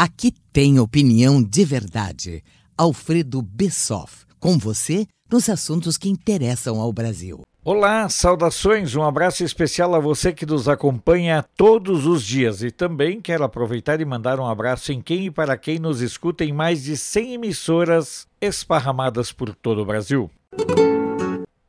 Aqui tem opinião de verdade. Alfredo Bessoff, com você nos assuntos que interessam ao Brasil. Olá, saudações, um abraço especial a você que nos acompanha todos os dias e também quero aproveitar e mandar um abraço em quem e para quem nos escuta em mais de 100 emissoras esparramadas por todo o Brasil.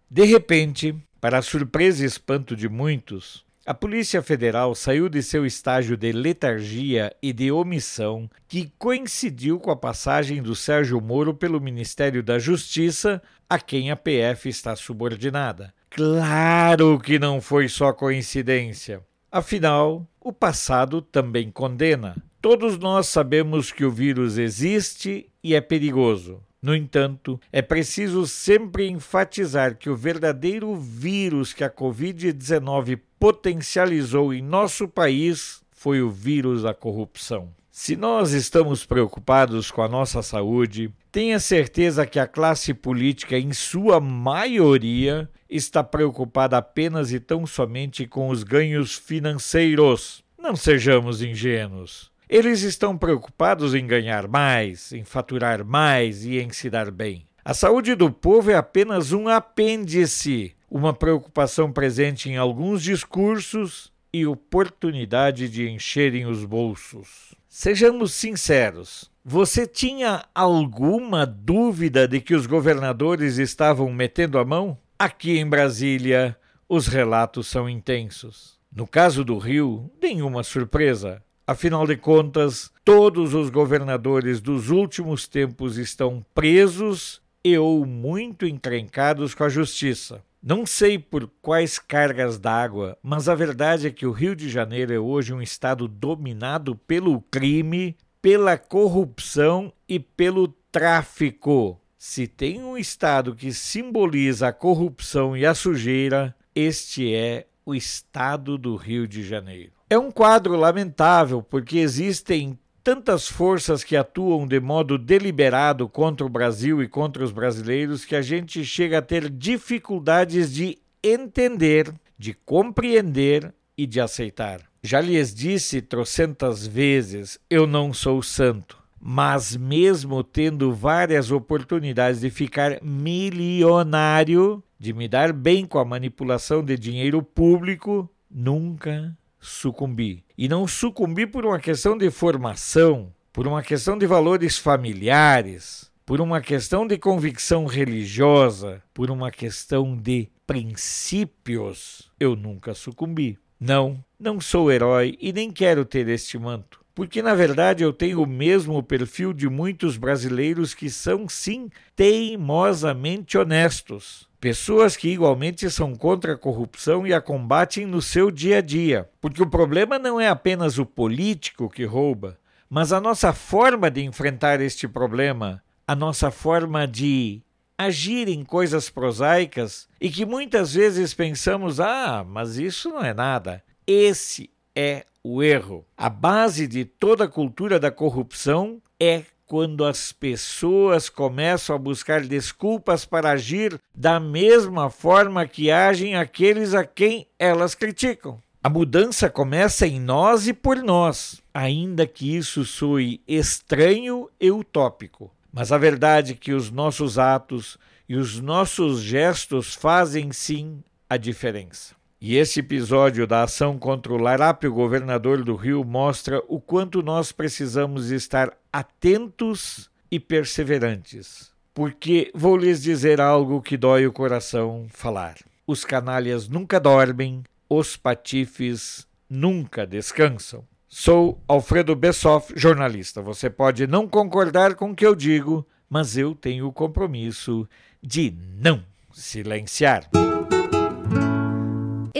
De repente, para surpresa e espanto de muitos, a Polícia Federal saiu de seu estágio de letargia e de omissão, que coincidiu com a passagem do Sérgio Moro pelo Ministério da Justiça, a quem a PF está subordinada. Claro que não foi só coincidência. Afinal, o passado também condena. Todos nós sabemos que o vírus existe e é perigoso. No entanto, é preciso sempre enfatizar que o verdadeiro vírus que a Covid-19 potencializou em nosso país foi o vírus da corrupção. Se nós estamos preocupados com a nossa saúde, tenha certeza que a classe política, em sua maioria, está preocupada apenas e tão somente com os ganhos financeiros. Não sejamos ingênuos. Eles estão preocupados em ganhar mais, em faturar mais e em se dar bem. A saúde do povo é apenas um apêndice, uma preocupação presente em alguns discursos e oportunidade de encherem os bolsos. Sejamos sinceros. Você tinha alguma dúvida de que os governadores estavam metendo a mão? Aqui em Brasília, os relatos são intensos. No caso do Rio, nenhuma surpresa. Afinal de contas, todos os governadores dos últimos tempos estão presos e ou muito encrencados com a justiça. Não sei por quais cargas d'água, mas a verdade é que o Rio de Janeiro é hoje um estado dominado pelo crime, pela corrupção e pelo tráfico. Se tem um estado que simboliza a corrupção e a sujeira, este é o estado do Rio de Janeiro. É um quadro lamentável porque existem tantas forças que atuam de modo deliberado contra o Brasil e contra os brasileiros que a gente chega a ter dificuldades de entender, de compreender e de aceitar. Já lhes disse trocentas vezes: eu não sou santo. Mas, mesmo tendo várias oportunidades de ficar milionário, de me dar bem com a manipulação de dinheiro público, nunca sucumbi. E não sucumbi por uma questão de formação, por uma questão de valores familiares, por uma questão de convicção religiosa, por uma questão de princípios. Eu nunca sucumbi. Não, não sou herói e nem quero ter este manto. Porque na verdade eu tenho o mesmo perfil de muitos brasileiros que são, sim, teimosamente honestos Pessoas que igualmente são contra a corrupção e a combatem no seu dia a dia. Porque o problema não é apenas o político que rouba, mas a nossa forma de enfrentar este problema, a nossa forma de agir em coisas prosaicas e que muitas vezes pensamos: ah, mas isso não é nada. Esse é o erro. A base de toda a cultura da corrupção é quando as pessoas começam a buscar desculpas para agir da mesma forma que agem aqueles a quem elas criticam. A mudança começa em nós e por nós, ainda que isso soe estranho e utópico. Mas a verdade é que os nossos atos e os nossos gestos fazem sim a diferença. E esse episódio da ação contra o Larápio, governador do Rio, mostra o quanto nós precisamos estar atentos e perseverantes. Porque vou lhes dizer algo que dói o coração falar. Os canalhas nunca dormem, os patifes nunca descansam. Sou Alfredo Bessoff, jornalista. Você pode não concordar com o que eu digo, mas eu tenho o compromisso de não silenciar.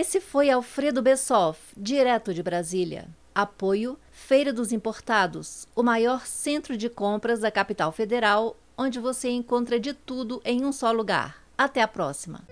Esse foi Alfredo Bessoff, direto de Brasília. Apoio Feira dos Importados, o maior centro de compras da capital federal, onde você encontra de tudo em um só lugar. Até a próxima!